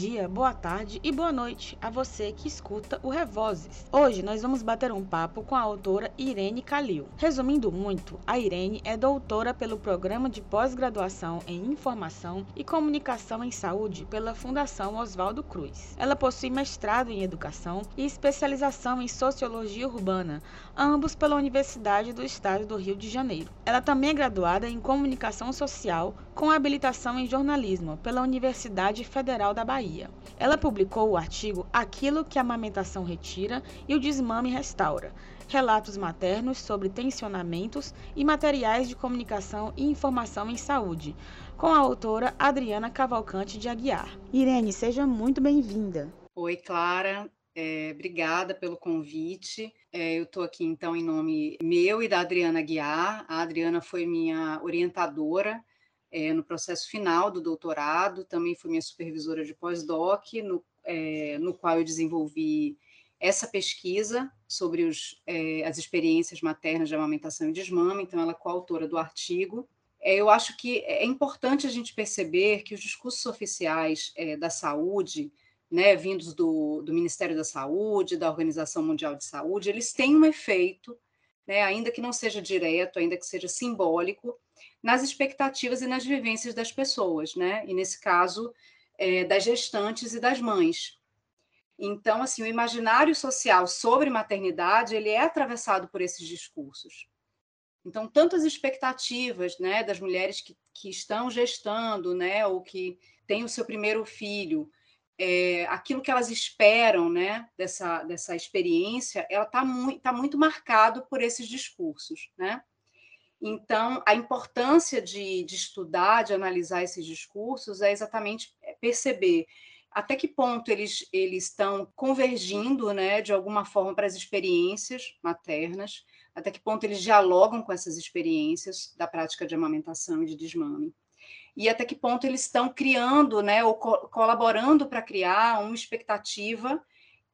dia, boa tarde e boa noite a você que escuta o Revozes. Hoje nós vamos bater um papo com a autora Irene Calil. Resumindo muito, a Irene é doutora pelo Programa de Pós-Graduação em Informação e Comunicação em Saúde pela Fundação Oswaldo Cruz. Ela possui mestrado em Educação e especialização em Sociologia Urbana, ambos pela Universidade do Estado do Rio de Janeiro. Ela também é graduada em Comunicação Social com habilitação em Jornalismo pela Universidade Federal da Bahia. Ela publicou o artigo Aquilo que a amamentação retira e o desmame restaura. Relatos maternos sobre tensionamentos e materiais de comunicação e informação em saúde, com a autora Adriana Cavalcante de Aguiar. Irene, seja muito bem-vinda. Oi, Clara. É, obrigada pelo convite. É, eu estou aqui, então, em nome meu e da Adriana Aguiar. A Adriana foi minha orientadora é, no processo final do doutorado, também fui minha supervisora de pós-doc, no, no qual eu desenvolvi essa pesquisa sobre os, as experiências maternas de amamentação e desmame, então ela é coautora do artigo. Eu acho que é importante a gente perceber que os discursos oficiais da saúde, né, vindos do, do Ministério da Saúde, da Organização Mundial de Saúde, eles têm um efeito, né, ainda que não seja direto, ainda que seja simbólico, nas expectativas e nas vivências das pessoas, né? E nesse caso, é, das gestantes e das mães. Então, assim, o imaginário social sobre maternidade ele é atravessado por esses discursos. Então, tantas expectativas, né, das mulheres que, que estão gestando, né, ou que têm o seu primeiro filho, é, aquilo que elas esperam, né, dessa, dessa experiência, ela está muito, tá muito marcado por esses discursos, né? Então, a importância de, de estudar, de analisar esses discursos é exatamente perceber até que ponto eles, eles estão convergindo, né, de alguma forma, para as experiências maternas, até que ponto eles dialogam com essas experiências da prática de amamentação e de desmame, e até que ponto eles estão criando, né, ou co colaborando para criar uma expectativa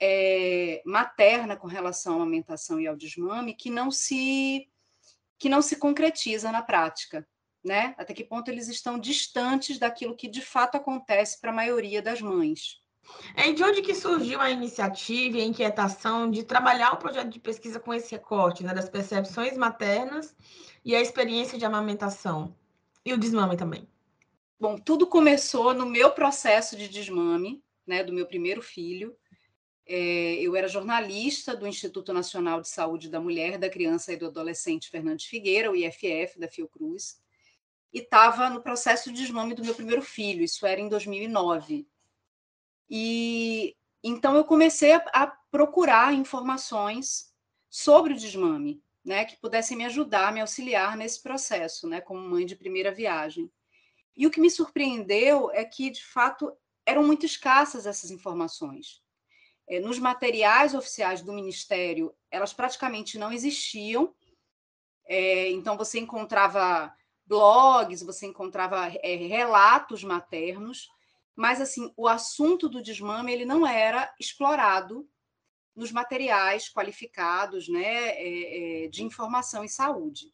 é, materna com relação à amamentação e ao desmame que não se que não se concretiza na prática, né? Até que ponto eles estão distantes daquilo que de fato acontece para a maioria das mães. É, de onde que surgiu a iniciativa e a inquietação de trabalhar o projeto de pesquisa com esse recorte, né, das percepções maternas e a experiência de amamentação e o desmame também? Bom, tudo começou no meu processo de desmame, né, do meu primeiro filho. É, eu era jornalista do Instituto Nacional de Saúde da Mulher, da Criança e do Adolescente Fernandes Figueira, o IFF, da Fiocruz, e estava no processo de desmame do meu primeiro filho, isso era em 2009. E então eu comecei a, a procurar informações sobre o desmame, né, que pudessem me ajudar, me auxiliar nesse processo, né, como mãe de primeira viagem. E o que me surpreendeu é que, de fato, eram muito escassas essas informações. É, nos materiais oficiais do Ministério, elas praticamente não existiam. É, então, você encontrava blogs, você encontrava é, relatos maternos, mas assim o assunto do desmame ele não era explorado nos materiais qualificados né, de informação em saúde.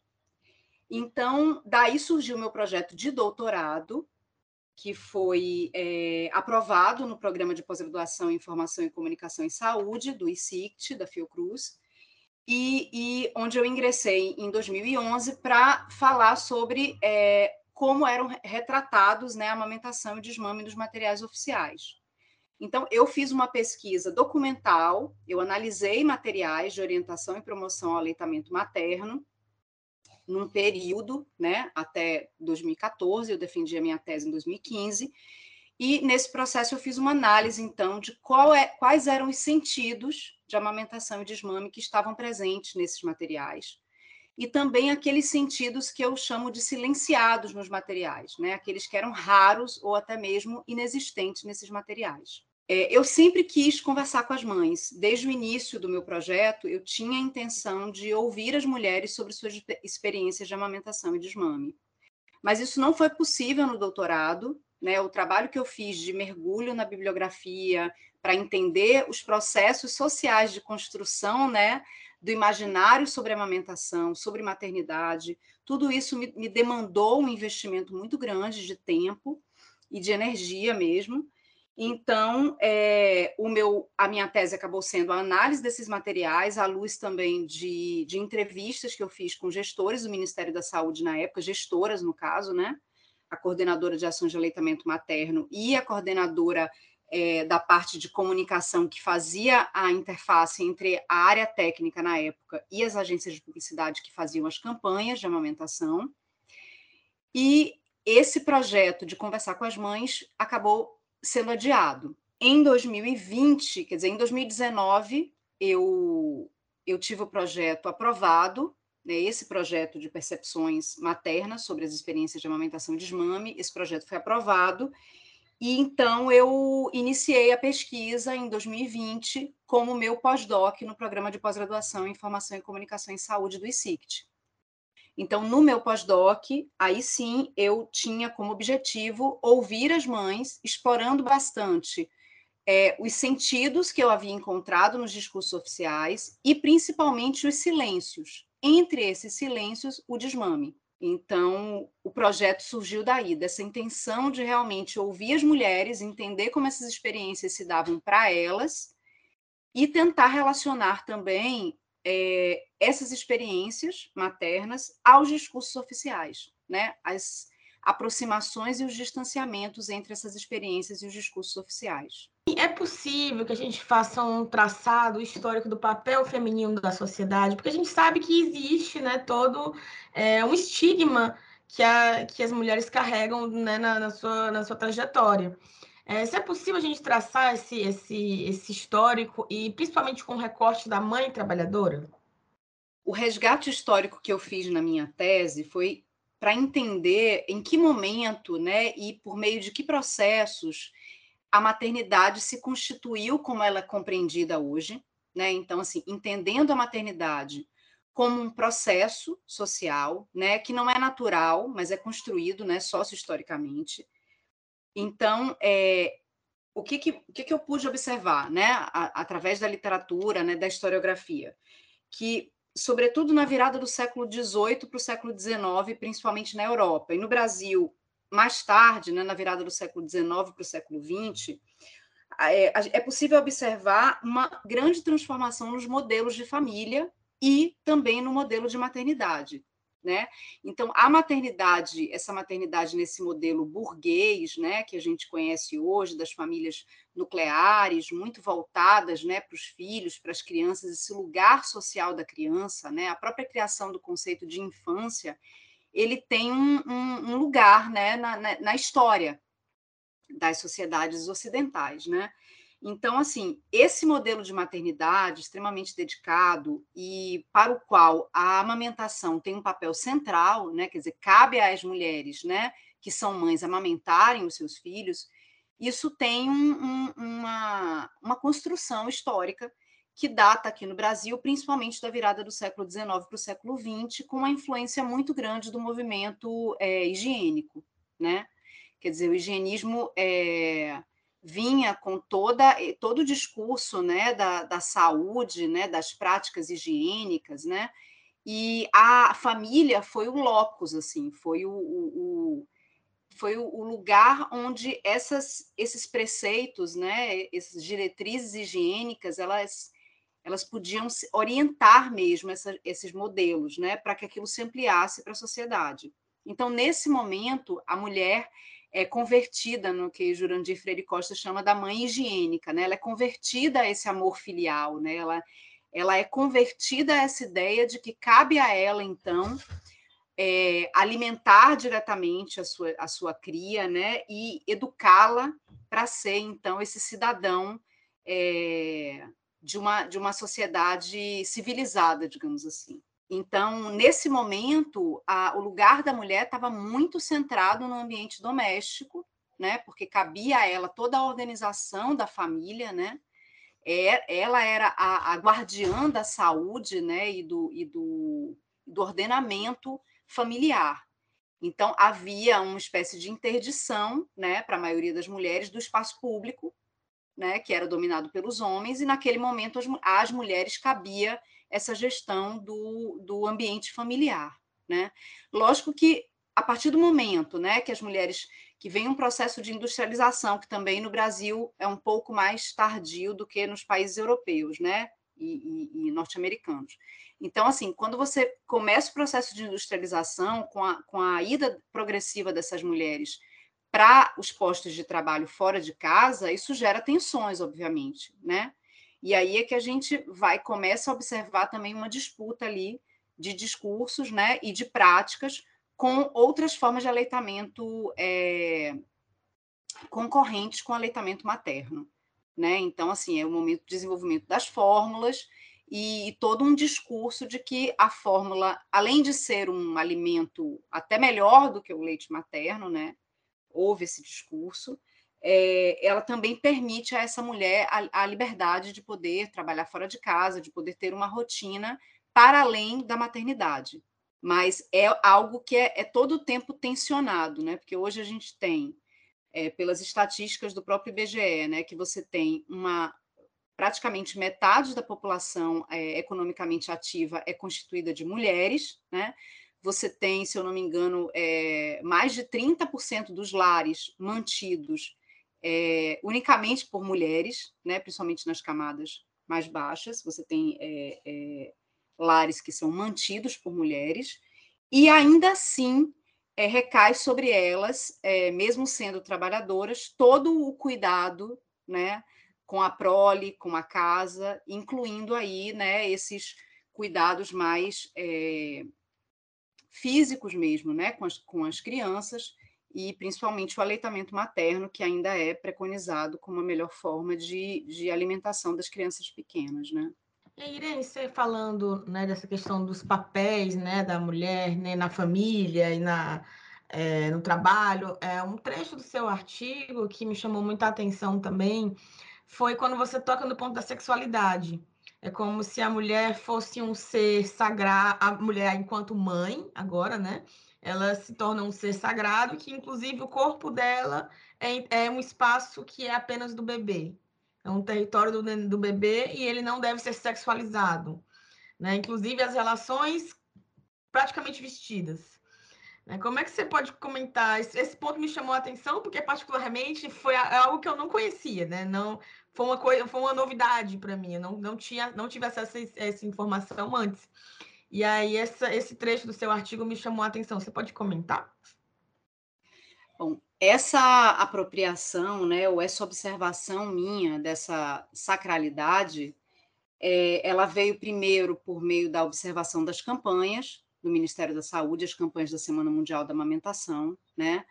Então, daí surgiu o meu projeto de doutorado, que foi é, aprovado no Programa de Pós-Graduação em Informação e Comunicação em Saúde, do ICICT, da Fiocruz, e, e onde eu ingressei em 2011 para falar sobre é, como eram retratados né, a amamentação e desmame dos materiais oficiais. Então, eu fiz uma pesquisa documental, eu analisei materiais de orientação e promoção ao aleitamento materno, num período, né, até 2014, eu defendi a minha tese em 2015, e nesse processo eu fiz uma análise, então, de é, quais eram os sentidos de amamentação e desmame que estavam presentes nesses materiais, e também aqueles sentidos que eu chamo de silenciados nos materiais, né, aqueles que eram raros ou até mesmo inexistentes nesses materiais. É, eu sempre quis conversar com as mães. Desde o início do meu projeto, eu tinha a intenção de ouvir as mulheres sobre suas experiências de amamentação e desmame. Mas isso não foi possível no doutorado. Né? O trabalho que eu fiz de mergulho na bibliografia para entender os processos sociais de construção né, do imaginário sobre amamentação, sobre maternidade, tudo isso me, me demandou um investimento muito grande de tempo e de energia mesmo Então, é, o meu, a minha tese acabou sendo a análise desses materiais, à luz também de, de entrevistas que eu fiz com gestores do Ministério da Saúde na época, gestoras, no caso, né? A coordenadora de ações de aleitamento materno e a coordenadora é, da parte de comunicação que fazia a interface entre a área técnica na época e as agências de publicidade que faziam as campanhas de amamentação. E esse projeto de conversar com as mães acabou sendo adiado. Em 2020, quer dizer, em 2019, eu, eu tive o projeto aprovado, né, esse projeto de percepções maternas sobre as experiências de amamentação e desmame, esse projeto foi aprovado, e então eu iniciei a pesquisa em 2020 como meu pós-doc no programa de pós-graduação em Informação e Comunicação em Saúde do ICICT. Então, no meu pós-doc, aí sim eu tinha como objetivo ouvir as mães, explorando bastante é, os sentidos que eu havia encontrado nos discursos oficiais e principalmente os silêncios. Entre esses silêncios, o desmame. Então, o projeto surgiu daí, dessa intenção de realmente ouvir as mulheres, entender como essas experiências se davam para elas e tentar relacionar também é, essas experiências maternas aos discursos oficiais, né? As aproximações e os distanciamentos entre essas experiências e os discursos oficiais. É possível que a gente faça um traçado histórico do papel feminino da sociedade, porque a gente sabe que existe, né, todo é, um estigma que, a, que as mulheres carregam né, na, na, sua, na sua trajetória. É, se é possível a gente traçar esse, esse, esse histórico e principalmente com o recorte da mãe trabalhadora? O resgate histórico que eu fiz na minha tese foi para entender em que momento, né, e por meio de que processos a maternidade se constituiu como ela é compreendida hoje, né? Então, assim, entendendo a maternidade como um processo social, né, que não é natural, mas é construído, né, sócio-historicamente, então, é, o, que, que, o que, que eu pude observar, né, a, através da literatura, né, da historiografia? Que, sobretudo na virada do século XVIII para o século XIX, principalmente na Europa, e no Brasil, mais tarde, né, na virada do século XIX para o século XX, é, é possível observar uma grande transformação nos modelos de família e também no modelo de maternidade né? Então, a maternidade, essa maternidade nesse modelo burguês, né, que a gente conhece hoje, das famílias nucleares, muito voltadas né, para os filhos, para as crianças, esse lugar social da criança, né, a própria criação do conceito de infância, ele tem um, um, um lugar né, na, na, na história das sociedades ocidentais, né? Então, assim, esse modelo de maternidade extremamente dedicado e para o qual a amamentação tem um papel central, né? Quer dizer, cabe às mulheres, né, que são mães amamentarem os seus filhos, isso tem um, um, uma, uma construção histórica que data aqui no Brasil, principalmente da virada do século XIX para o século XX, com uma influência muito grande do movimento é, higiênico, né? Quer dizer, o higienismo é, vinha com toda todo o discurso né, da, da saúde, né, das práticas higiênicas, né, e a família foi o locus, assim, foi o, o, o foi o lugar onde essas, esses preceitos, né, essas diretrizes higiênicas, elas, elas podiam orientar mesmo essa, esses modelos, né, para que aquilo se ampliasse para a sociedade. Então, nesse momento, a mulher é convertida no que Jurandir Freire Costa chama da mãe higiênica, né? Ela é convertida a esse amor filial, né? Ela, ela é convertida a essa ideia de que cabe a ela, então, é, alimentar diretamente a sua, a sua cria, né? E educá-la para ser, então, esse cidadão é, de, uma, de uma sociedade civilizada, digamos assim. Então, nesse momento, a, o lugar da mulher estava muito centrado no ambiente doméstico, né? Porque cabia a ela toda a organização da família, né? É, ela era a, a guardiã da saúde, né? E do, e do, do ordenamento familiar. Então, havia uma espécie de interdição, né, para a maioria das mulheres, do espaço público, né, que era dominado pelos homens, e naquele momento as, as mulheres cabia essa gestão do, do ambiente familiar. Né? Lógico que, a partir do momento né, que as mulheres que vem um processo de industrialização, que também no Brasil é um pouco mais tardio do que nos países europeus né? e, e, e norte-americanos. Então, assim, quando você começa o processo de industrialização, com a, com a ida progressiva dessas mulheres para os postos de trabalho fora de casa, isso gera tensões, obviamente, né? E aí é que a gente vai começa a observar também uma disputa ali de discursos, né, e de práticas com outras formas de aleitamento é, concorrentes com aleitamento materno. Né? Então, assim, é o momento de desenvolvimento das fórmulas e, e todo um discurso de que a fórmula, além de ser um alimento até melhor do que o leite materno, né? houve esse discurso, é, ela também permite a essa mulher a, a, liberdade de poder trabalhar fora de casa, de poder ter uma rotina para além da maternidade mas é algo que é, é todo o tempo tensionado, né? Porque hoje a gente tem, é, pelas estatísticas do próprio IBGE, né, que você tem uma praticamente metade da população é, economicamente ativa é constituída de mulheres, né? Você tem, se eu não me engano, é, mais de 30% dos lares mantidos é, unicamente por mulheres, né? principalmente nas camadas mais baixas. Você tem é, é lares que são mantidos por mulheres, e ainda assim recai sobre elas, mesmo sendo trabalhadoras, todo o cuidado né, com a prole, com a casa, incluindo aí né, esses cuidados mais físicos mesmo, né, com as, com as crianças, e principalmente o aleitamento materno, que ainda é preconizado como a melhor forma de, de alimentação das crianças pequenas. Né? E Irene, você falando né, dessa questão dos papéis né, da mulher né, na família e na, é, no trabalho, é, um trecho do seu artigo que me chamou muita atenção também foi quando você toca no ponto da sexualidade. É como se a mulher fosse um ser sagrado, a mulher enquanto mãe, agora, né? Ela se torna um ser sagrado, que inclusive o corpo dela é, é um espaço que é apenas do bebê é um território do, do bebê e ele não deve ser sexualizado. Né? Inclusive as relações praticamente vestidas. Né? Como é que você pode comentar? Esse, esse, ponto me chamou a atenção porque particularmente foi algo que eu não conhecia, né? Não foi uma coisa, foi uma novidade para mim. Eu não, não tinha, não tive acesso a essa informação antes. E aí essa, esse trecho do seu artigo me chamou a atenção. Você pode comentar? Bom, essa apropriação, né, ou essa observação minha dessa sacralidade, é, ela veio primeiro por meio da observação das campanhas do Ministério da Saúde, as campanhas da Semana Mundial da Amamentação, né,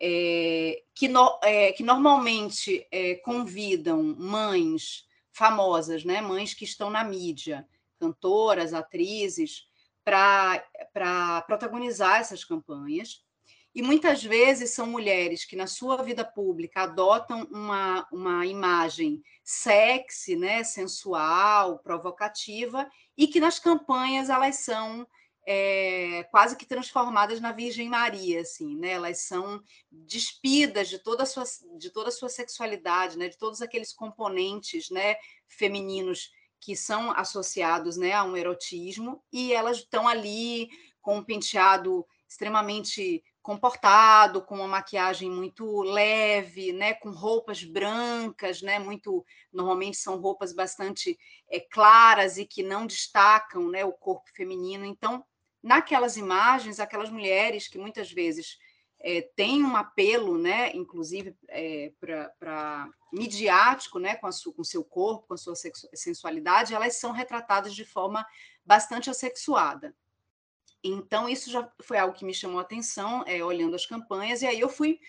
é, que, no, é, que normalmente é, convidam mães famosas, né, mães que estão na mídia, cantoras, atrizes, para protagonizar essas campanhas e muitas vezes são mulheres que, na sua vida pública, adotam uma, uma imagem sexy, né, sensual, provocativa, e que nas campanhas elas são é, quase que transformadas na Virgem Maria, assim, né? Elas são despidas de toda a sua, de toda sua sexualidade, né? De todos aqueles componentes, né? Femininos que são associados, né? A um erotismo e elas estão ali com um penteado extremamente comportado, com uma maquiagem muito leve, né, com roupas brancas, né, muito normalmente são roupas bastante é, claras e que não destacam, né, o corpo feminino. Então, naquelas imagens, aquelas mulheres que muitas vezes é, têm um apelo, né, inclusive é, para midiático, né, com, a sua, com seu corpo, com a sua sensualidade, elas são retratadas de forma bastante assexuada. Então, isso já foi algo que me chamou a atenção, é, olhando as campanhas, e aí eu fui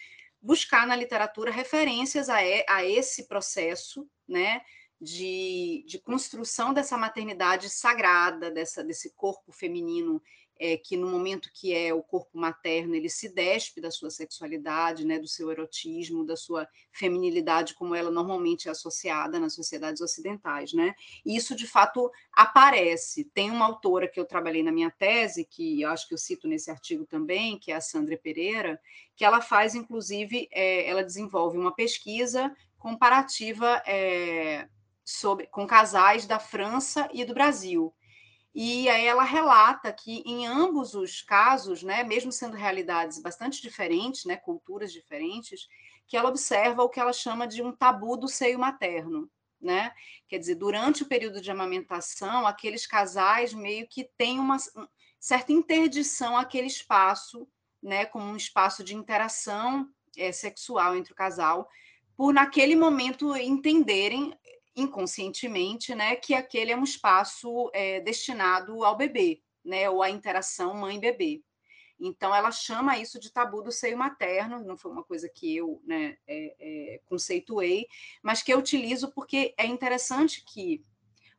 buscar na literatura referências a, a esse processo, né, de, de construção dessa maternidade sagrada, dessa, desse corpo feminino é, que no momento que é o corpo materno, ele se despe da sua sexualidade, né, do seu erotismo, da sua feminilidade, como ela normalmente é associada nas sociedades ocidentais. Né? E isso, de fato, aparece. Tem uma autora que eu trabalhei na minha tese, que eu acho que eu cito nesse artigo também, que é a Sandra Pereira, que ela faz, inclusive, é, ela desenvolve uma pesquisa comparativa é, sobre, com casais da França e do Brasil E aí ela relata que em ambos os casos, né, mesmo sendo realidades bastante diferentes, né, culturas diferentes, que ela observa o que ela chama de um tabu do seio materno, né? Quer dizer, durante o período de amamentação, aqueles casais meio que têm uma certa interdição àquele espaço, né, como um espaço de interação é, sexual entre o casal, por naquele momento entenderem inconscientemente, né, que aquele é um espaço é, destinado ao bebê, né, ou à interação mãe-bebê. Então, ela chama isso de tabu do seio materno, não foi uma coisa que eu né, é, é, conceituei, mas que eu utilizo porque é interessante que,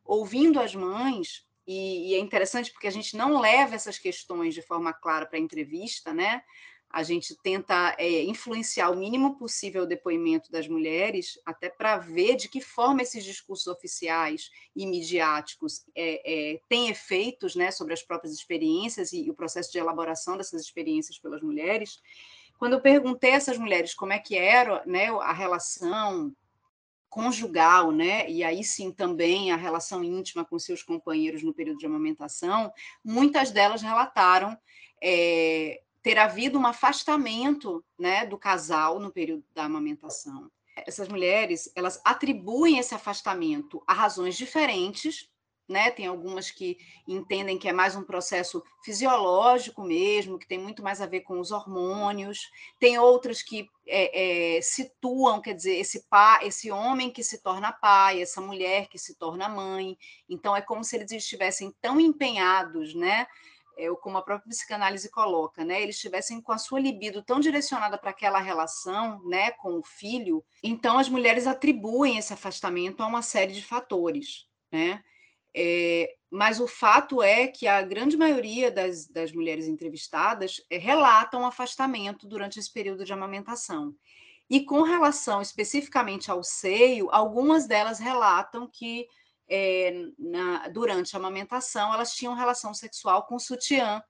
ouvindo as mães, e, e é interessante porque a gente não leva essas questões de forma clara para a entrevista, né? A gente tenta é, influenciar o mínimo possível o depoimento das mulheres, até para ver de que forma esses discursos oficiais e midiáticos é, é, têm efeitos né, sobre as próprias experiências e, e, o processo de elaboração dessas experiências pelas mulheres. Quando eu perguntei a essas mulheres como é que era né, a relação conjugal, né? E aí sim também a relação íntima com seus companheiros no período de amamentação, muitas delas relataram é, ter havido um afastamento né, do casal no período da amamentação. Essas mulheres, elas atribuem esse afastamento a razões diferentes, né? Tem algumas que entendem que é mais um processo fisiológico mesmo, que tem muito mais a ver com os hormônios. Tem outras que é, é, situam, quer dizer, esse pai, esse homem que se torna pai, essa mulher que se torna mãe. Então é como se eles estivessem tão empenhados, né? É, como a própria psicanálise coloca, né, eles estivessem com a sua libido tão direcionada para aquela relação, né, com o filho, então as mulheres atribuem esse afastamento a uma série de fatores, né? É, mas o fato é que a grande maioria das, das mulheres entrevistadas é, relatam afastamento durante esse período de amamentação. E com relação especificamente ao seio, algumas delas relatam que é, na, durante a amamentação, elas tinham relação sexual com sutiã,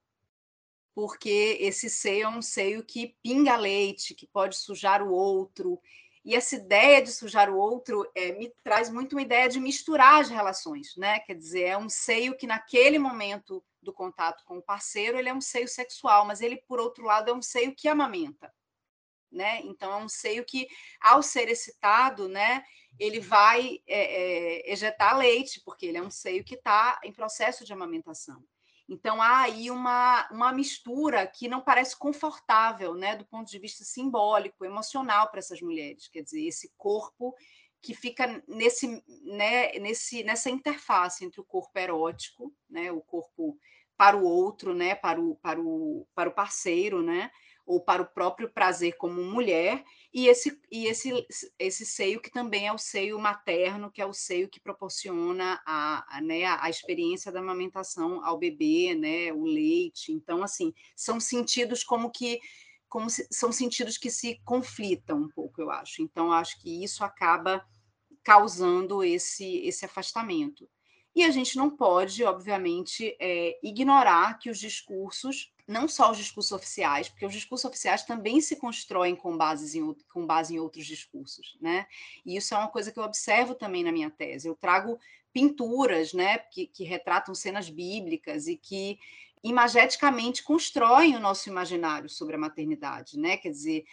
porque esse seio é um seio que pinga leite, que pode sujar o outro. E essa ideia de sujar o outro é, me traz muito uma ideia de misturar as relações, né? Quer dizer, é um seio que naquele momento do contato com o parceiro, ele é um seio sexual, mas ele, por outro lado, é um seio que amamenta. Né? Então, é um seio que, ao ser excitado, né, ele vai é, é, ejetar leite, porque ele é um seio que está em processo de amamentação. Então, há aí uma, uma mistura que não parece confortável, né, do ponto de vista simbólico, emocional para essas mulheres. Quer dizer, esse corpo que fica nesse, né, nesse, nessa interface entre o corpo erótico, né, o corpo para o outro, né, para o, para o, para o parceiro, né, ou para o próprio prazer como mulher, e esse, e esse, esse seio que também é o seio materno, que é o seio que proporciona a, a, né, a experiência da amamentação ao bebê, né, o leite. Então, assim, são sentidos como que como se, são sentidos que se conflitam um pouco, eu acho. Então, acho que isso acaba causando esse, esse afastamento. E a gente não pode, obviamente, é, ignorar que os discursos não só os discursos oficiais, porque os discursos oficiais também se constroem com, bases em, com base em outros discursos, né? E isso é uma coisa que eu observo também na minha tese. Eu trago pinturas, né, que, que retratam cenas bíblicas e que imageticamente constroem o nosso imaginário sobre a maternidade, né? Quer dizer,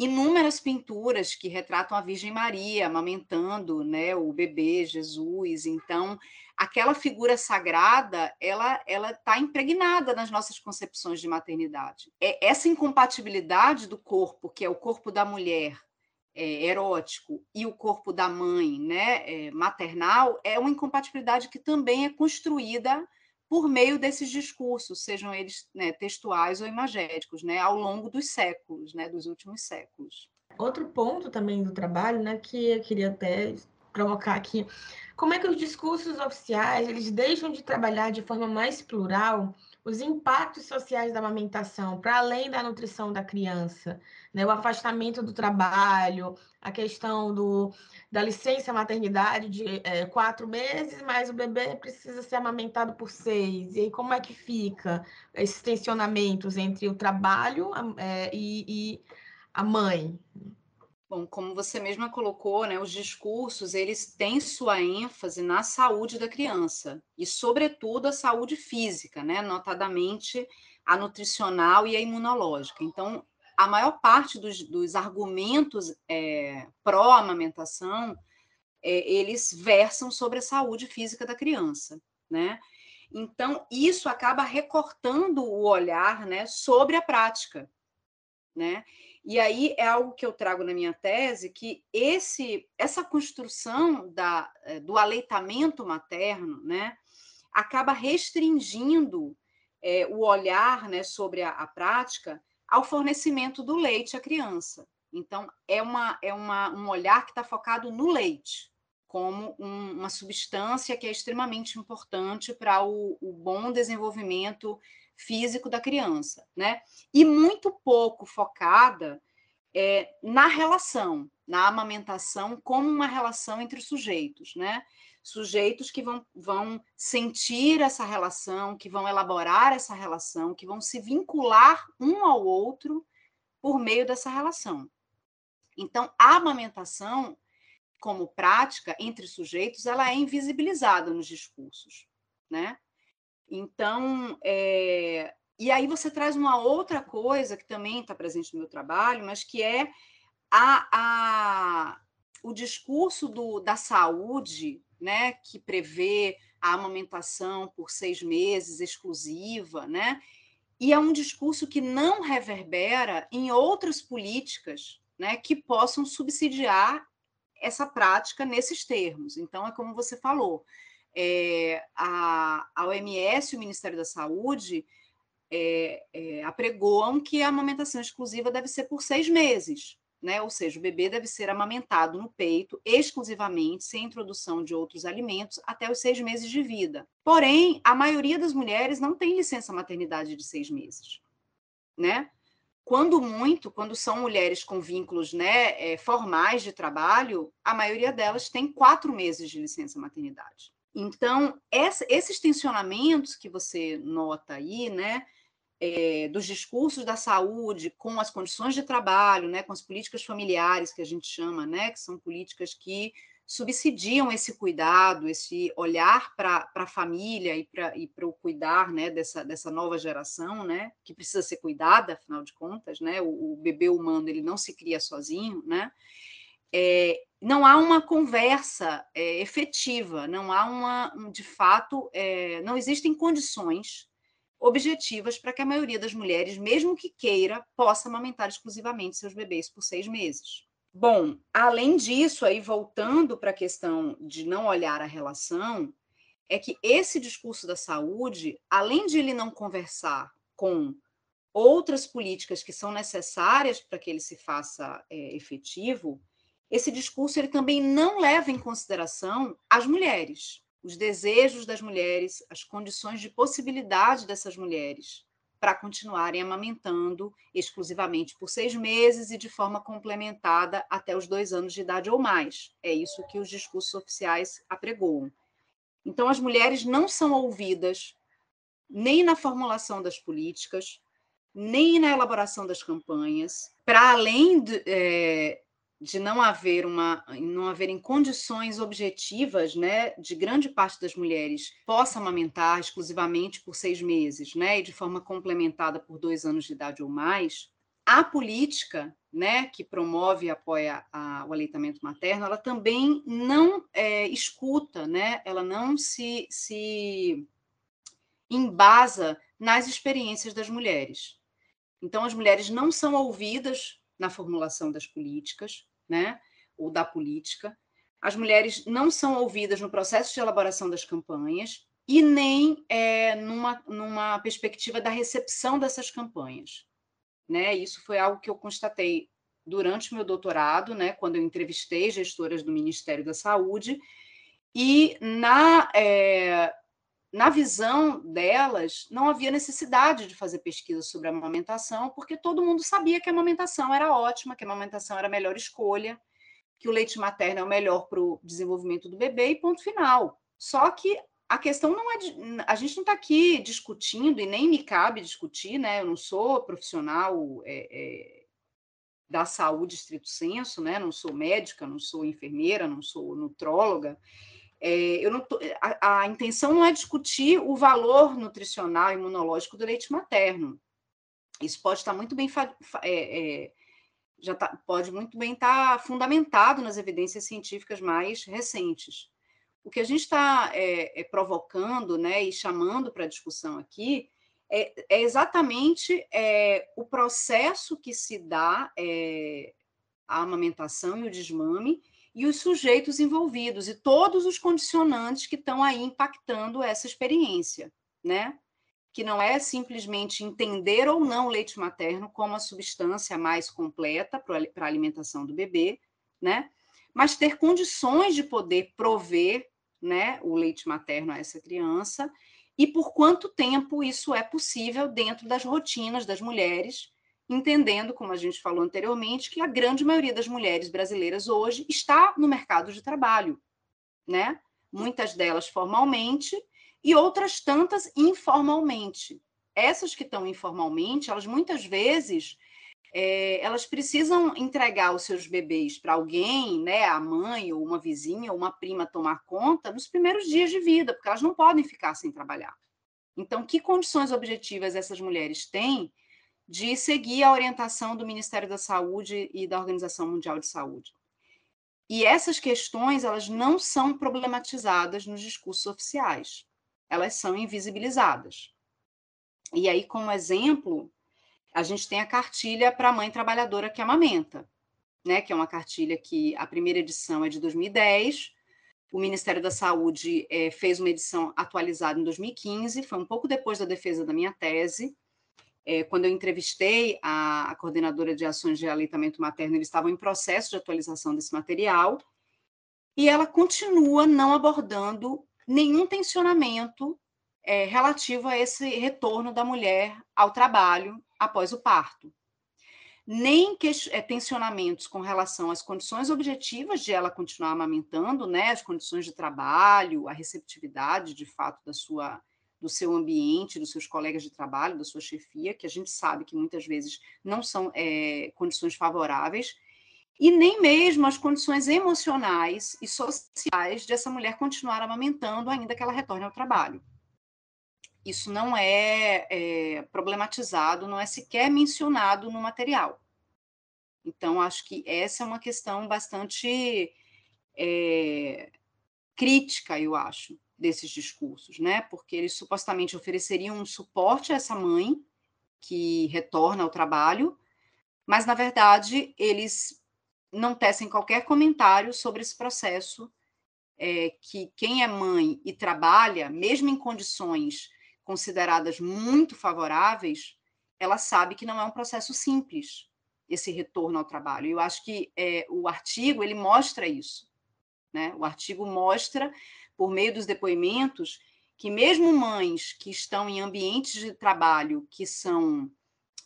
inúmeras pinturas que retratam a Virgem Maria amamentando, né, o bebê Jesus. Então, aquela figura sagrada, ela ela está impregnada nas nossas concepções de maternidade. É essa incompatibilidade do corpo, que é o corpo da mulher é, erótico e o corpo da mãe, né, é, maternal, é uma incompatibilidade que também é construída por meio desses discursos, sejam eles né, textuais ou imagéticos, né, ao longo dos séculos, né, dos últimos séculos. Outro ponto também do trabalho, né, que eu queria até provocar aqui, como é que os discursos oficiais eles deixam de trabalhar de forma mais plural os impactos sociais da amamentação, para além da nutrição da criança, né? o afastamento do trabalho, a questão do, da licença maternidade de é, quatro meses, mas o bebê precisa ser amamentado por seis. E aí, como é que fica esses tensionamentos entre o trabalho é, e, e a mãe? Bom, como você mesma colocou, né, os discursos eles têm sua ênfase na saúde da criança e, sobretudo, a saúde física, né, notadamente a nutricional e a imunológica. Então, a maior parte dos, dos argumentos é, pró-amamentação é, eles versam sobre a saúde física da criança, né? Então, isso acaba recortando o olhar né, sobre a prática, né? E aí é algo que eu trago na minha tese que esse essa construção da, eh, do aleitamento materno, né, acaba restringindo é, o olhar, né, sobre a, a, prática ao fornecimento do leite à criança. Então é uma é uma, um olhar que está focado no leite como um, uma substância que é extremamente importante para o, o bom desenvolvimento físico da criança, né? E muito pouco focada é, na relação, na amamentação, como uma relação entre sujeitos, né? Sujeitos que vão, vão sentir essa relação, que vão elaborar essa relação, que vão se vincular um ao outro por meio dessa relação. Então, a amamentação, como prática entre sujeitos, ela é invisibilizada nos discursos, né? Então, é... e aí você traz uma outra coisa que também está presente no meu trabalho, mas que é a, a, o discurso do, da saúde, né, que prevê a amamentação por seis meses exclusiva, né? E é um discurso que não reverbera em outras políticas, né, que possam subsidiar essa prática nesses termos. Então, é como você falou, é, a, a OMS e o Ministério da Saúde é, é, apregoam que a amamentação exclusiva deve ser por seis meses, né? Ou seja, o bebê deve ser amamentado no peito exclusivamente, sem introdução de outros alimentos, até os seis meses de vida. Porém, a maioria das mulheres não tem licença maternidade de seis meses, né? Quando muito, quando são mulheres com vínculos né, formais de trabalho, a maioria delas tem quatro meses de licença maternidade. Então, esses tensionamentos que você nota aí, né, é, dos discursos da saúde com as condições de trabalho, né, com as políticas familiares que a gente chama, né, que são políticas que subsidiam esse cuidado, esse olhar para a família e para o cuidar né, dessa, dessa nova geração, né, que precisa ser cuidada, afinal de contas, né, o, o bebê humano ele não se cria sozinho, né, é, não há uma conversa é, efetiva, não há uma, de fato, é, não existem condições objetivas para que a maioria das mulheres, mesmo que queira, possa amamentar exclusivamente seus bebês por seis meses. Bom, além disso, aí voltando para a questão de não olhar a relação, é que esse discurso da saúde, além de ele não conversar com outras políticas que são necessárias para que ele se faça é, efetivo, esse discurso ele também não leva em consideração as mulheres, os desejos das mulheres, as condições de possibilidade dessas mulheres para continuarem amamentando exclusivamente por seis meses e de forma complementada até os dois anos de idade ou mais. É isso que os discursos oficiais apregoam. Então, as mulheres não são ouvidas nem na formulação das políticas, nem na elaboração das campanhas, para além de, é, de não haver uma não haverem condições objetivas né de grande parte das mulheres possa amamentar exclusivamente por seis meses né e de forma complementada por dois anos de idade ou mais a política né que promove e apoia a, o aleitamento materno ela também não é, escuta né ela não se se embasa nas experiências das mulheres. Então as mulheres não são ouvidas na formulação das políticas né, ou da política. As mulheres não são ouvidas no processo de elaboração das campanhas e nem é, numa, numa perspectiva da recepção dessas campanhas. Né? Isso foi algo que eu constatei durante o meu doutorado, né, quando eu entrevistei gestoras do Ministério da Saúde, e na, é, na visão delas, não havia necessidade de fazer pesquisa sobre a amamentação, porque todo mundo sabia que a amamentação era ótima, que a amamentação era a melhor escolha, que o leite materno é o melhor para o desenvolvimento do bebê, e ponto final. Só que a questão não é. De, a gente não está aqui discutindo, e nem me cabe discutir, né? Eu não sou profissional é, é, da saúde estrito senso, né? Não sou médica, não sou enfermeira, não sou nutróloga. É, eu não tô, a, a, intenção não é discutir o valor nutricional imunológico do leite materno. Isso pode estar muito bem é, é, já tá, pode muito bem estar fundamentado nas evidências científicas mais recentes. O que a gente está é, é, provocando né, e chamando para discussão aqui é, é exatamente o processo que se dá a amamentação e o desmame e os sujeitos envolvidos e todos os condicionantes que estão aí impactando essa experiência, né? Que não é simplesmente entender ou não o leite materno como a substância mais completa para a alimentação do bebê, né? Mas ter condições de poder prover, né, o leite materno a essa criança e por quanto tempo isso é possível dentro das rotinas das mulheres, entendendo, como a gente falou anteriormente, que a grande maioria das mulheres brasileiras hoje está no mercado de trabalho, né? Muitas delas formalmente e outras tantas informalmente. Essas que estão informalmente, elas muitas vezes é, elas precisam entregar os seus bebês para alguém, né, a mãe ou uma vizinha ou uma prima tomar conta nos primeiros dias de vida, porque elas não podem ficar sem trabalhar. Então, que condições objetivas essas mulheres têm de seguir a orientação do Ministério da Saúde e da Organização Mundial de Saúde? E essas questões, elas não são problematizadas nos discursos oficiais. Elas são invisibilizadas. E aí, como exemplo, a gente tem a cartilha para a mãe trabalhadora que amamenta, né? Que é uma cartilha que a primeira edição é de 2010. O Ministério da Saúde é, fez uma edição atualizada em 2015, foi um pouco depois da defesa da minha tese. É, quando eu entrevistei a, a, coordenadora de ações de aleitamento materno, eles estavam em processo de atualização desse material, e ela continua não abordando nenhum tensionamento é, relativo a esse retorno da mulher ao trabalho após o parto. Nem que, é, tensionamentos com relação às condições objetivas de ela continuar amamentando, né, as condições de trabalho, a receptividade, de fato, da sua do seu ambiente, dos seus colegas de trabalho, da sua chefia, que a gente sabe que muitas vezes não são é, condições favoráveis, e nem mesmo as condições emocionais e sociais de essa mulher continuar amamentando ainda que ela retorne ao trabalho isso não é, é, problematizado, não é sequer mencionado no material. Então, acho que essa é uma questão bastante é, crítica, eu acho, desses discursos, né? Porque eles supostamente ofereceriam um suporte a essa mãe que retorna ao trabalho, mas, na verdade, eles não tecem qualquer comentário sobre esse processo é, que quem é mãe e trabalha, mesmo em condições consideradas muito favoráveis, ela sabe que não é um processo simples esse retorno ao trabalho. Eu acho que é, o artigo ele mostra isso, né? O artigo mostra por meio dos depoimentos que mesmo mães que estão em ambientes de trabalho que são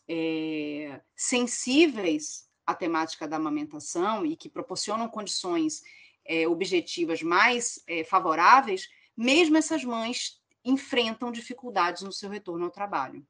é, sensíveis à temática da amamentação e que proporcionam condições é, objetivas mais é, favoráveis, mesmo essas mães enfrentam dificuldades no seu retorno ao trabalho.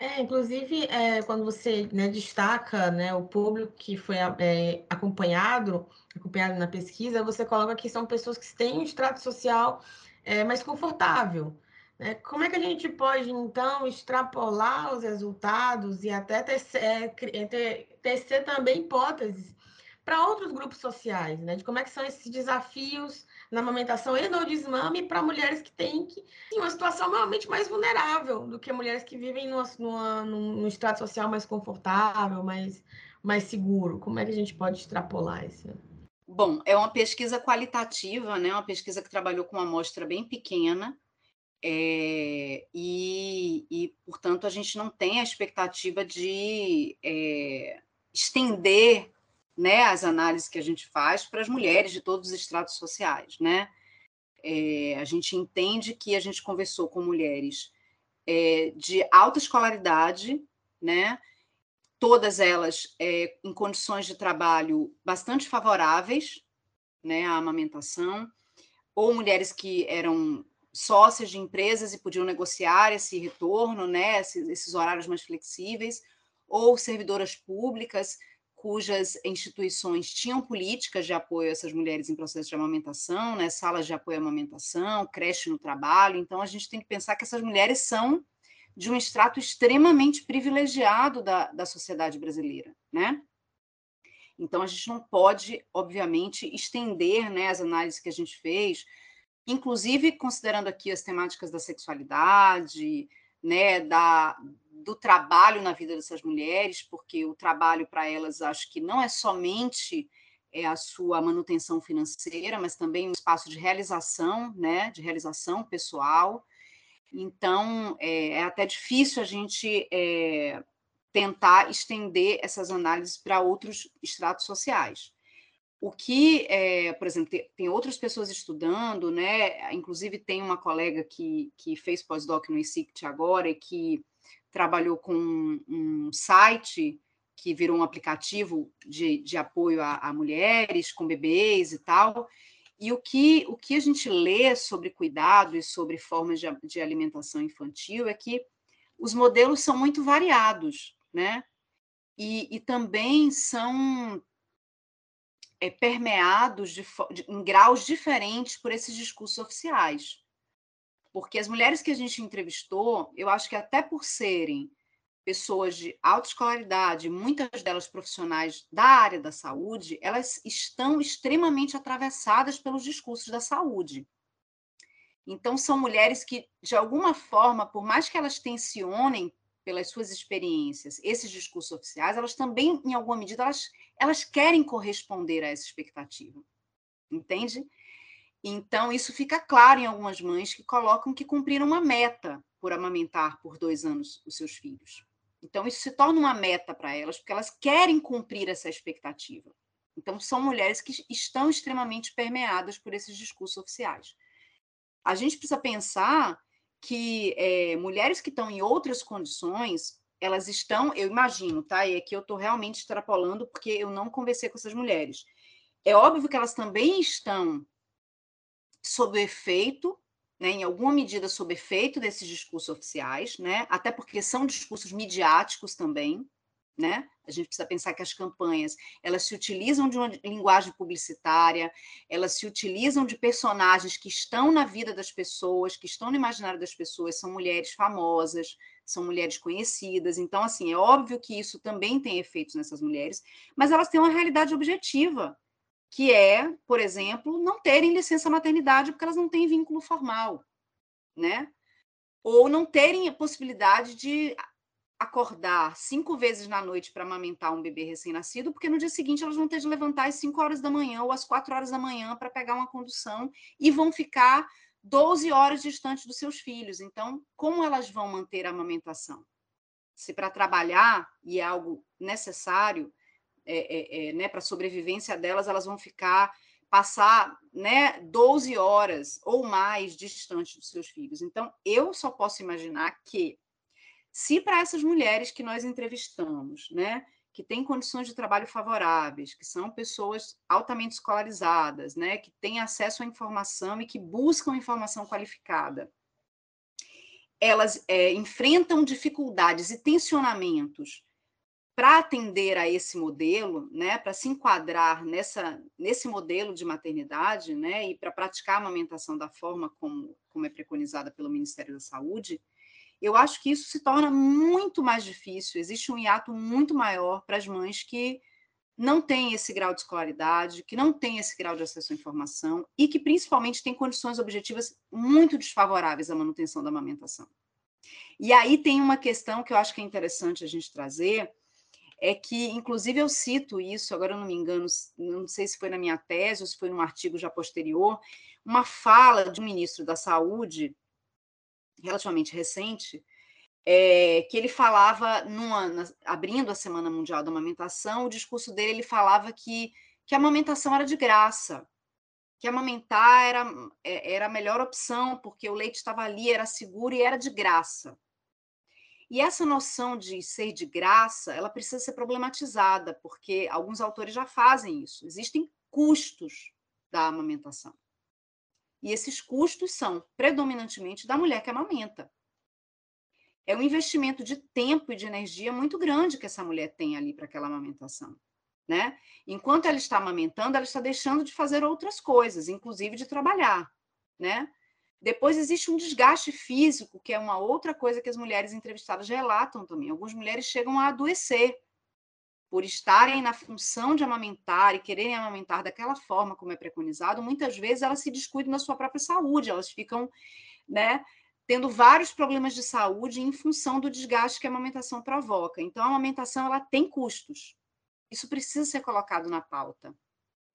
É, inclusive, é, quando você né, destaca né, o público que foi é, acompanhado, acompanhado na pesquisa, você coloca que são pessoas que têm um extrato social é, mais confortável. Né? Como é que a gente pode, então, extrapolar os resultados e até tecer, é, tecer também hipóteses para outros grupos sociais, né? De como é que são esses desafios na amamentação e no desmame para mulheres que têm que, uma situação normalmente mais vulnerável do que mulheres que vivem numa, numa, num estrato social mais confortável, mais, mais seguro. Como é que a gente pode extrapolar isso? Bom, é uma pesquisa qualitativa, né? Uma pesquisa que trabalhou com uma amostra bem pequena. É, e, e, portanto, a gente não tem a expectativa de é, estender né, as análises que a gente faz para as mulheres de todos os estratos sociais, né? É, a gente entende que a gente conversou com mulheres é, de alta escolaridade, né? Todas elas é, em condições de trabalho bastante favoráveis, né, à amamentação, ou mulheres que eram sócias de empresas e podiam negociar esse retorno, né, esses, esses horários mais flexíveis, ou servidoras públicas cujas instituições tinham políticas de apoio a essas mulheres em processo de amamentação, né, salas de apoio à amamentação, creche no trabalho. Então, a gente tem que pensar que essas mulheres são de um extrato extremamente privilegiado da, da sociedade brasileira, né? Então, a gente não pode, obviamente, estender né, as análises que a gente fez, inclusive considerando aqui as temáticas da sexualidade, né, da, do trabalho na vida dessas mulheres, porque o trabalho para elas acho que não é somente é a sua manutenção financeira, mas também um espaço de realização, né, de realização pessoal. Então, é, é até difícil a gente é, tentar estender essas análises para outros estratos sociais. O que, é, por exemplo, tem, tem, outras pessoas estudando, né? Inclusive tem uma colega que, que fez pós-doc no ICICT agora e que trabalhou com um, site que virou um aplicativo de, de apoio a, a, mulheres com bebês e tal. E o que, o que a gente lê sobre cuidado e sobre formas de, de alimentação infantil é que os modelos são muito variados, né? E, e também são é, permeados de, de, em graus diferentes por esses discursos oficiais. Porque as mulheres que a gente entrevistou, eu acho que até por serem pessoas de alta escolaridade, muitas delas profissionais da área da saúde, elas estão extremamente atravessadas pelos discursos da saúde. Então, são mulheres que, de alguma forma, por mais que elas tensionem pelas suas experiências esses discursos oficiais, elas também, em alguma medida, elas, elas querem corresponder a essa expectativa. Entende? Então, isso fica claro em algumas mães que colocam que cumpriram uma meta por amamentar por dois anos os seus filhos. Então, isso se torna uma meta para elas, porque elas querem cumprir essa expectativa. Então, são mulheres que estão extremamente permeadas por esses discursos oficiais. A gente precisa pensar que é, mulheres que estão em outras condições, elas estão, eu imagino, tá? E aqui eu estou realmente extrapolando, porque eu não conversei com essas mulheres. É óbvio que elas também estão sob efeito, né, em alguma medida sob efeito desses discursos oficiais, né, até porque são discursos midiáticos também, né? A gente precisa pensar que as campanhas elas se utilizam de uma linguagem publicitária, elas se utilizam de personagens que estão na vida das pessoas, que estão no imaginário das pessoas, são mulheres famosas, são mulheres conhecidas. Então, assim, é óbvio que isso também tem efeitos nessas mulheres, mas elas têm uma realidade objetiva que é, por exemplo, não terem licença maternidade porque elas não têm vínculo formal, né? Ou não terem a possibilidade de acordar cinco vezes na noite para amamentar um bebê recém-nascido, porque no dia seguinte elas vão ter de levantar às 5 horas da manhã ou às 4 horas da manhã para pegar uma condução e vão ficar 12 horas distantes dos seus filhos. Então, como elas vão manter a amamentação? Se para trabalhar, e é algo necessário, é, é, é, né, para a sobrevivência delas, elas vão ficar, passar né, 12 horas ou mais distantes dos seus filhos. Então, eu só posso imaginar que, se para essas mulheres que nós entrevistamos, né, que têm condições de trabalho favoráveis, que são pessoas altamente escolarizadas, né, que têm acesso à informação e que buscam informação qualificada, elas é, enfrentam dificuldades e tensionamentos para atender a esse modelo, né, para se enquadrar nessa, nesse modelo de maternidade, né, e para praticar a amamentação da forma como, como é preconizada pelo Ministério da Saúde, eu acho que isso se torna muito mais difícil. Existe um hiato muito maior para as mães que não têm esse grau de escolaridade, que não têm esse grau de acesso à informação e que, principalmente, têm condições objetivas muito desfavoráveis à manutenção da amamentação. E aí tem uma questão que eu acho que é interessante a gente trazer, é que, inclusive, eu cito isso, agora eu não me engano, não sei se foi na minha tese ou se foi num artigo já posterior, uma fala de um ministro da Saúde, relativamente recente, é, que ele falava, numa, na, abrindo a Semana Mundial da Amamentação, o discurso dele, ele falava que, que a amamentação era de graça, que amamentar era, é, era a melhor opção, porque o leite estava ali, era seguro e era de graça. E essa noção de ser de graça, ela precisa ser problematizada, porque alguns autores já fazem isso. Existem custos da amamentação. E esses custos são predominantemente da mulher que amamenta. É um investimento de tempo e de energia muito grande que essa mulher tem ali para aquela amamentação. né? Enquanto ela está amamentando, ela está deixando de fazer outras coisas, inclusive de trabalhar, né? Depois existe um desgaste físico, que é uma outra coisa que as mulheres entrevistadas relatam também. Algumas mulheres chegam a adoecer por estarem na função de amamentar e quererem amamentar daquela forma como é preconizado, muitas vezes elas se descuidam da sua própria saúde, elas ficam, né, tendo vários problemas de saúde em função do desgaste que a amamentação provoca. Então, a amamentação ela tem custos. Isso precisa ser colocado na pauta,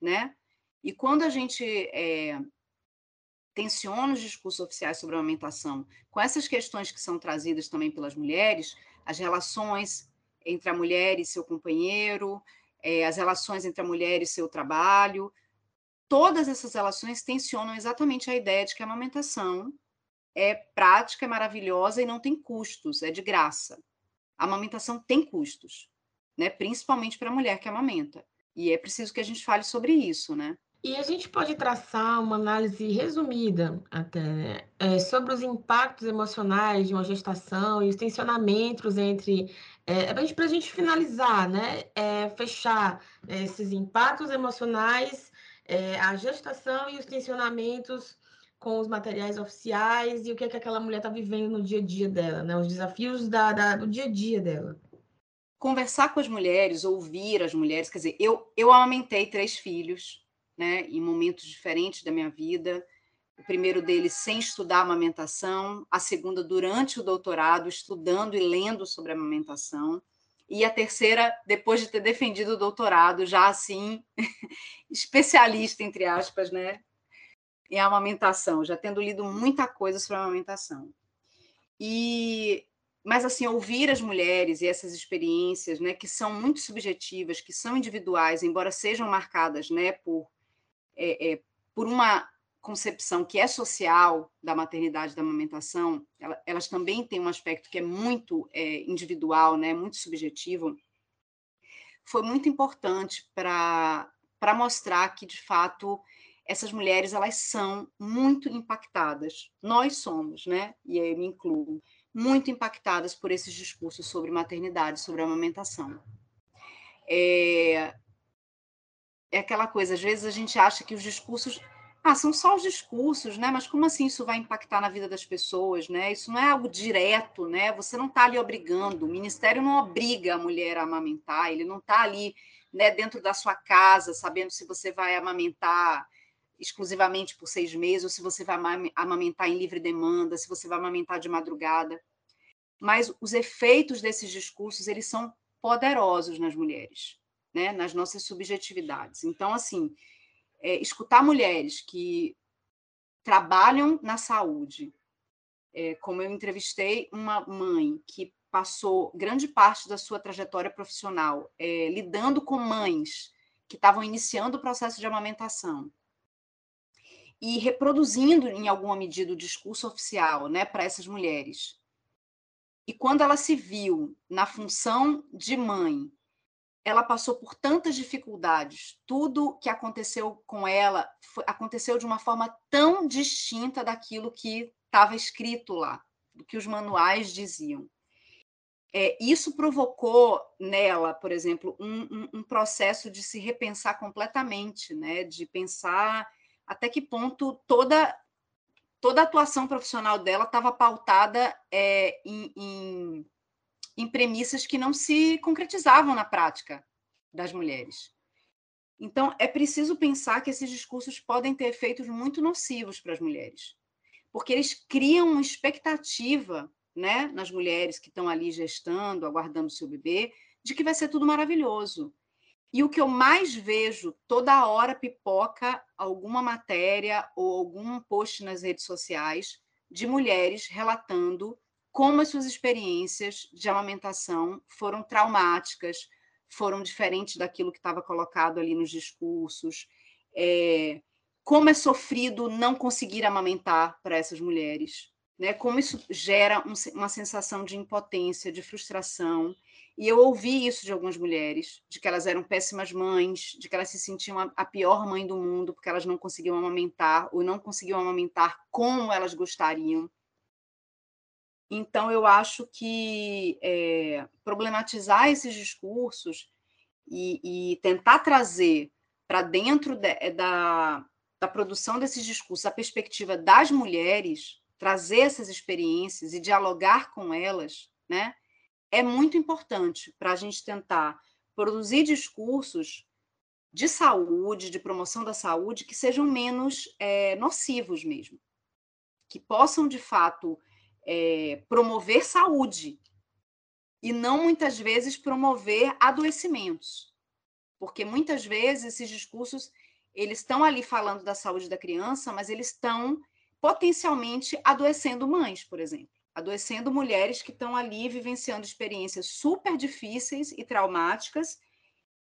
né? E quando a gente é, tensiona os discursos oficiais sobre a amamentação com essas questões que são trazidas também pelas mulheres, as relações entre a mulher e seu companheiro, é, as relações entre a mulher e seu trabalho. Todas essas relações tensionam exatamente a ideia de que a amamentação é prática, é maravilhosa e não tem custos, é de graça. A amamentação tem custos, né? principalmente para a mulher que amamenta. E é preciso que a gente fale sobre isso, né? E a gente pode traçar uma análise resumida até né? é, sobre os impactos emocionais de uma gestação e os tensionamentos entre é, para a gente finalizar, né? É, fechar é, esses impactos emocionais, é, a gestação e os tensionamentos com os materiais oficiais e o que, é que aquela mulher está vivendo no dia a dia dela, né? Os desafios da, da, do dia a dia dela. Conversar com as mulheres, ouvir as mulheres, quer dizer, eu, eu amamentei três filhos, né? Em momentos diferentes da minha vida o primeiro deles sem estudar amamentação, a segunda durante o doutorado, estudando e lendo sobre amamentação, e a terceira depois de ter defendido o doutorado, já assim, especialista, entre aspas, né, em amamentação, já tendo lido muita coisa sobre amamentação. E mas assim ouvir as mulheres e essas experiências, né, que são muito subjetivas, que são individuais, embora sejam marcadas, né, por é, é, por uma concepção que é social da maternidade da amamentação, ela, elas também têm um aspecto que é muito é, individual, né, muito subjetivo, foi muito importante para mostrar que, de fato, essas mulheres elas são muito impactadas. Nós somos, né, e eu me incluo, muito impactadas por esses discursos sobre maternidade, sobre amamentação. É, é aquela coisa, às vezes a gente acha que os discursos ah, são só os discursos, né? Mas como assim isso vai impactar na vida das pessoas, né? Isso não é algo direto, né? Você não está ali obrigando. O ministério não obriga a mulher a amamentar. Ele não está ali, né, dentro da sua casa, sabendo se você vai amamentar exclusivamente por seis meses ou se você vai amamentar em livre demanda, se você vai amamentar de madrugada. Mas os efeitos desses discursos eles são poderosos nas mulheres, né? Nas nossas subjetividades. Então, assim é, escutar mulheres que trabalham na saúde, é, como eu entrevistei uma mãe que passou grande parte da sua trajetória profissional é, lidando com mães que estavam iniciando o processo de amamentação e reproduzindo em alguma medida o discurso oficial, né, para essas mulheres. E quando ela se viu na função de mãe ela passou por tantas dificuldades, tudo que aconteceu com ela foi, aconteceu de uma forma tão distinta daquilo que estava escrito lá, do que os manuais diziam. É, isso provocou nela, por exemplo, um, um, um, processo de se repensar completamente, né? de pensar até que ponto toda, toda a atuação profissional dela estava pautada é, em, em em premissas que não se concretizavam na prática das mulheres. Então, é preciso pensar que esses discursos podem ter efeitos muito nocivos para as mulheres, porque eles criam uma expectativa né, nas mulheres que estão ali gestando, aguardando seu bebê, de que vai ser tudo maravilhoso. E o que eu mais vejo, toda hora pipoca alguma matéria ou algum post nas redes sociais de mulheres relatando como as suas experiências de amamentação foram traumáticas, foram diferentes daquilo que estava colocado ali nos discursos, é, como é sofrido não conseguir amamentar para essas mulheres, né? como isso gera um, uma sensação de impotência, de frustração. E eu ouvi isso de algumas mulheres, de que elas eram péssimas mães, de que elas se sentiam a, a pior mãe do mundo porque elas não conseguiam amamentar ou não conseguiam amamentar como elas gostariam. Então, eu acho que é, problematizar esses discursos e, e tentar trazer para dentro de, eh, da, da produção desses discursos a perspectiva das mulheres, trazer essas experiências e dialogar com elas, né, é muito importante para a gente tentar produzir discursos de saúde, de promoção da saúde, que sejam menos é, nocivos mesmo, que possam, de fato, é, promover saúde e não muitas vezes promover adoecimentos, porque muitas vezes esses discursos eles estão ali falando da saúde da criança, mas eles estão potencialmente adoecendo mães, por exemplo, adoecendo mulheres que estão ali vivenciando experiências super difíceis e traumáticas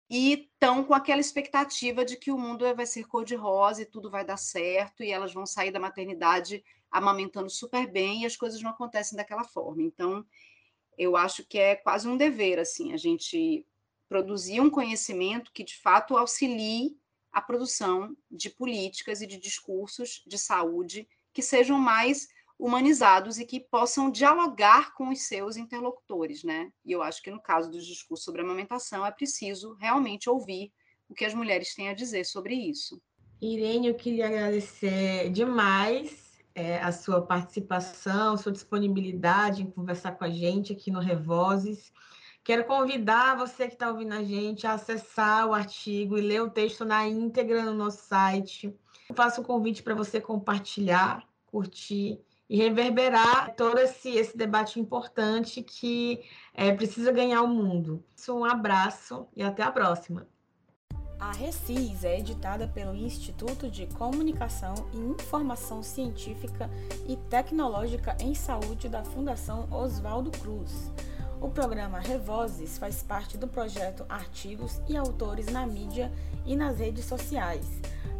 e estão com aquela expectativa de que o mundo vai ser cor-de-rosa e tudo vai dar certo e elas vão sair da maternidade amamentando super bem e as coisas não acontecem daquela forma. Então, eu acho que é quase um dever assim a gente produzir um conhecimento que de fato auxilie a produção de políticas e de discursos de saúde que sejam mais humanizados e que possam dialogar com os seus interlocutores, né? E eu acho que no caso dos discursos sobre amamentação é preciso realmente ouvir o que as mulheres têm a dizer sobre isso. Irene, eu queria agradecer demais é, a sua participação, sua disponibilidade em conversar com a gente aqui no Revozes. Quero convidar você que está ouvindo a gente a acessar o artigo e ler o texto na íntegra no nosso site. Eu faço um convite para você compartilhar, curtir e reverberar todo esse, esse debate importante que é, precisa ganhar o mundo. Um abraço e até a próxima. A Recis é editada pelo Instituto de Comunicação e Informação Científica e Tecnológica em Saúde da Fundação Oswaldo Cruz. O programa Revozes faz parte do projeto Artigos e Autores na Mídia e nas Redes Sociais,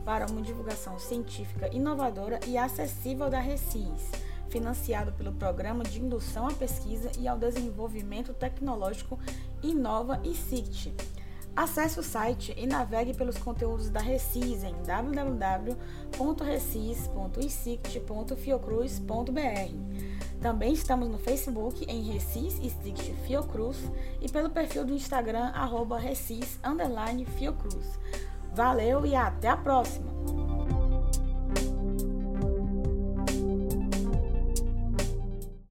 para uma divulgação científica inovadora e acessível da Recis, financiado pelo Programa de Indução à Pesquisa e ao Desenvolvimento Tecnológico Inova e SICT Acesse o site e navegue pelos conteúdos da Recis em www.recis.isict.fiocruz.br. Também estamos no Facebook em Recis Stict Fiocruz e pelo perfil do Instagram arroba Recis Fiocruz. Valeu e até a próxima!